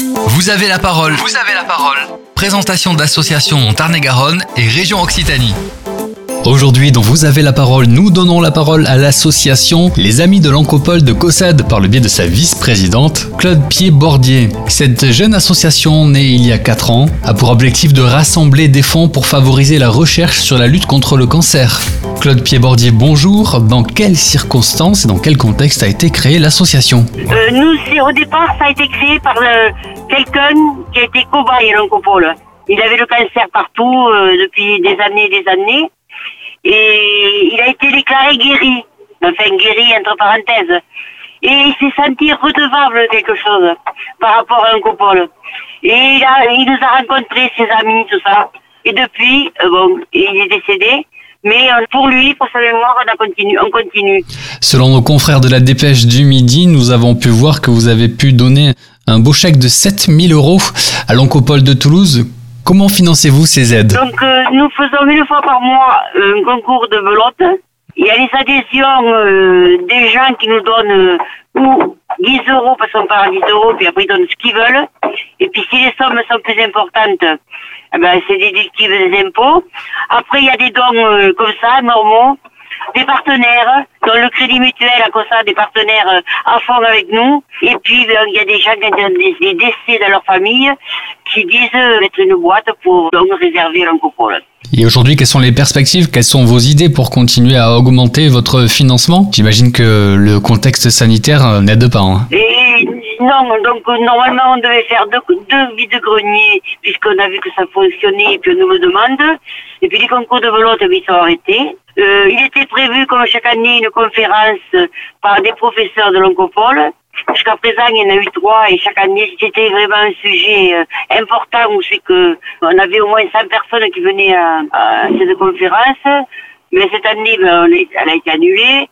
Vous avez la parole. Vous avez la parole. Présentation d'associations en Tarn-et-Garonne et région Occitanie. Aujourd'hui, dont Vous avez la parole, nous donnons la parole à l'association Les Amis de l'Ancopole de Cossade par le biais de sa vice-présidente, Claude Pied-Bordier. Cette jeune association, née il y a 4 ans, a pour objectif de rassembler des fonds pour favoriser la recherche sur la lutte contre le cancer. Claude Pied-Bordier, bonjour. Dans quelles circonstances et dans quel contexte a été créée l'association Euh, nous, au départ, ça a été créé par quelqu'un qui a été cobaye à l'oncopole. Il avait le cancer partout euh, depuis des années et des années. Et il a été déclaré guéri. Enfin, guéri entre parenthèses. Et il s'est senti redevable de quelque chose par rapport à l'oncopole. Et il, a, il nous a rencontré ses amis, tout ça. Et depuis, euh, bon, il est décédé. Mais euh, pour lui, pour sa mémoire, on, a continue, on continue. Selon nos confrères de la dépêche du midi, nous avons pu voir que vous avez pu donner un beau chèque de 7000 euros à l'Oncopole de Toulouse. Comment financez-vous ces aides? Donc, euh, nous faisons une fois par mois un concours de velotte. Il y a les adhésions euh, des gens qui nous donnent euh, ou 10 euros, parce qu'on part à 10 euros, puis après ils donnent ce qu'ils veulent. Et puis si les sommes sont plus importantes, eh ben, c'est déductible des impôts. Après, il y a des dons euh, comme ça, normaux, des partenaires, dont le Crédit Mutuel a comme ça des partenaires euh, à fond avec nous. Et puis, ben, il y a des gens qui ont des, décès dans leur famille qui disent euh, mettre une boîte pour donc réserver l'oncopole. Et aujourd'hui, quelles sont les perspectives? Quelles sont vos idées pour continuer à augmenter votre financement? J'imagine que le contexte sanitaire euh, n'aide pas. hein. Et non, donc euh, normalement on devait faire deux, deux vides-greniers puisqu'on a vu que ça fonctionnait et puis on nous le demande. Et puis les concours de velotte, ils sont arrêtés. Euh, il était prévu comme chaque année une conférence par des professeurs de l'oncopole. Jusqu'à présent, il y en a eu trois et chaque année, c'était vraiment un sujet euh, important où c'est que on avait au moins 100 personnes qui venaient à, à cette conférence. Mais cette année, ben, elle a été annulée.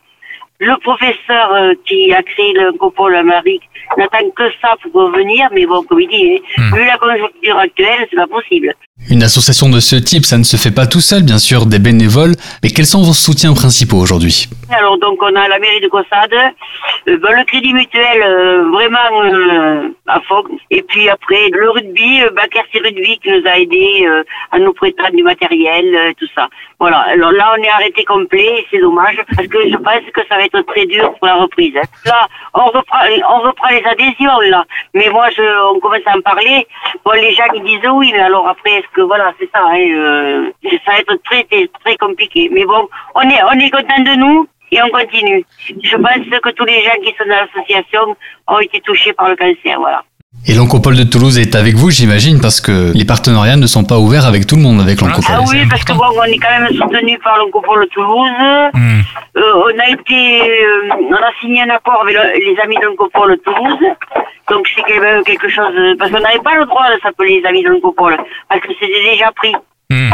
Le professeur euh, qui a créé l'oncopole à Marie n'attend que ça pour revenir, mais bon, comme il dit, hein, vu la conjoncture actuelle, c'est pas possible. Une association de ce type, ça ne se fait pas tout seul, bien sûr, des bénévoles. Mais quels sont vos soutiens principaux aujourd'hui? Alors donc on a la mairie de Cossade, euh, ben, le crédit mutuel euh, vraiment euh, à fond. Et puis après le rugby, Bacarty Rugby qui nous a aidés à nous prêter du matériel, tout ça. Voilà. Alors là on est arrêté complet, et c'est dommage parce que je pense que ça va être très dur pour la reprise. hein. Là on reprend, on reprend les adhésions là, mais moi je, on commence à en parler. Bon les gens ils disent oui, mais alors après est-ce que voilà c'est ça, hein, euh, ça va être très très très compliqué. Mais bon on est on est content de nous et on continue. Je pense que tous les gens qui sont dans l'association ont été touchés par le cancer, voilà. Et l'Oncopole de Toulouse est avec vous, j'imagine, parce que les partenariats ne sont pas ouverts avec tout le monde avec l'Oncopole. Ah oui, parce que bon, on est quand même soutenu par l'Oncopole Toulouse. Hmm. Euh, on a été, euh, on a signé un accord avec le- les amis de l'Oncopole Toulouse. Donc c'est quand même quelque chose, parce qu'on n'avait pas le droit de s'appeler les amis de l'Oncopole, parce que c'était déjà pris. Hmm.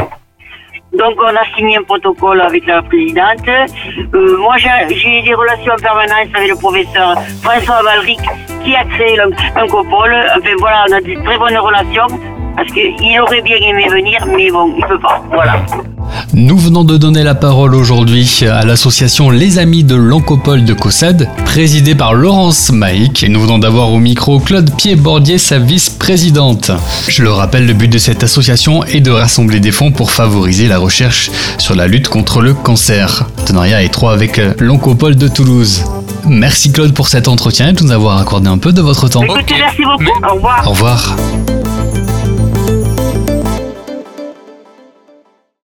Donc on a signé un protocole avec la présidente. Euh, moi j'ai des relations en permanence avec le professeur François Valric qui a créé l'On- l'Oncopole. Enfin voilà, on a des très bonnes relations parce qu'il aurait bien aimé venir, mais bon, il peut pas. Voilà. Nous venons de donner la parole aujourd'hui à l'association Les Amis de l'Oncopole de Cossade, présidée par Laurence Maïc, et nous venons d'avoir au micro Claude Pied-Bordier, sa vice-présidente. Je le rappelle, le but de cette association est de rassembler des fonds pour favoriser la recherche sur la lutte contre le cancer. Partenariat étroit avec euh, l'Oncopole de Toulouse. Merci Claude pour cet entretien et de nous avoir accordé un peu de votre temps. Écoutez, merci beaucoup. Au revoir. Au revoir.